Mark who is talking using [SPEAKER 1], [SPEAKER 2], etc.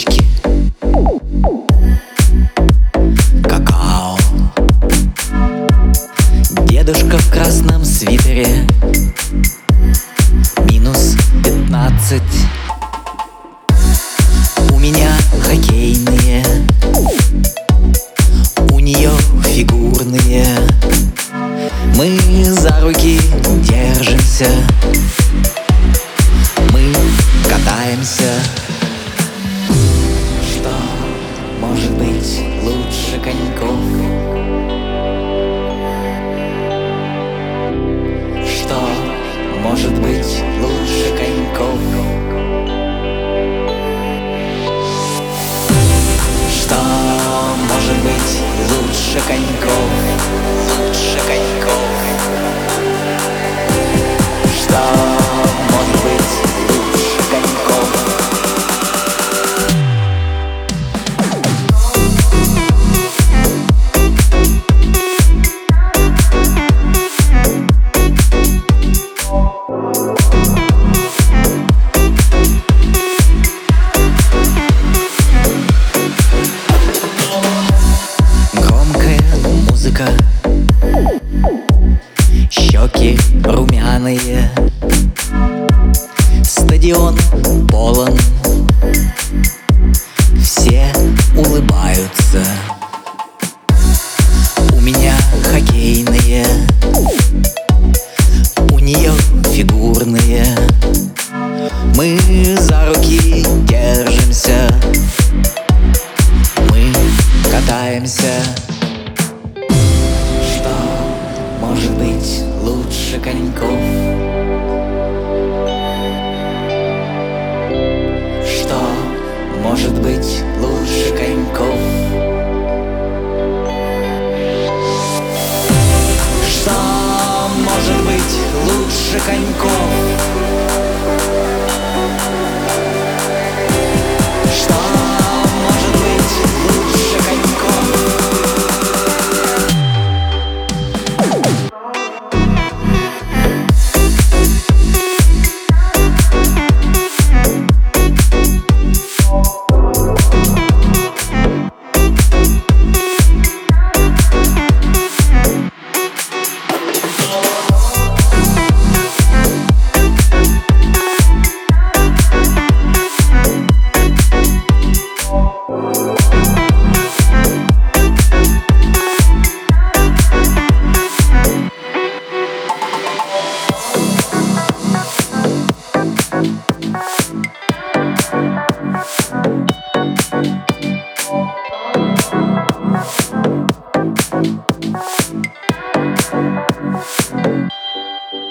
[SPEAKER 1] булочки Какао. Дедушка в красном свитере. Минус пятнадцать. У меня хоккейные. У нее фигурные. Мы за руки держимся. Мы катаемся лучше коньков? Что может быть лучше коньков? Что может быть лучше коньков? Музыка Щеки румяные. Стадион полон. Все улыбаются. У меня хоккейные. У нее фигурные. Мы за руки лишь коньков. Что может быть лучше коньков? Что может быть лучше коньков?